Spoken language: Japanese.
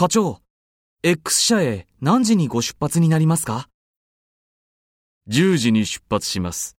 課長、X 社へ何時にご出発になりますか ?10 時に出発します。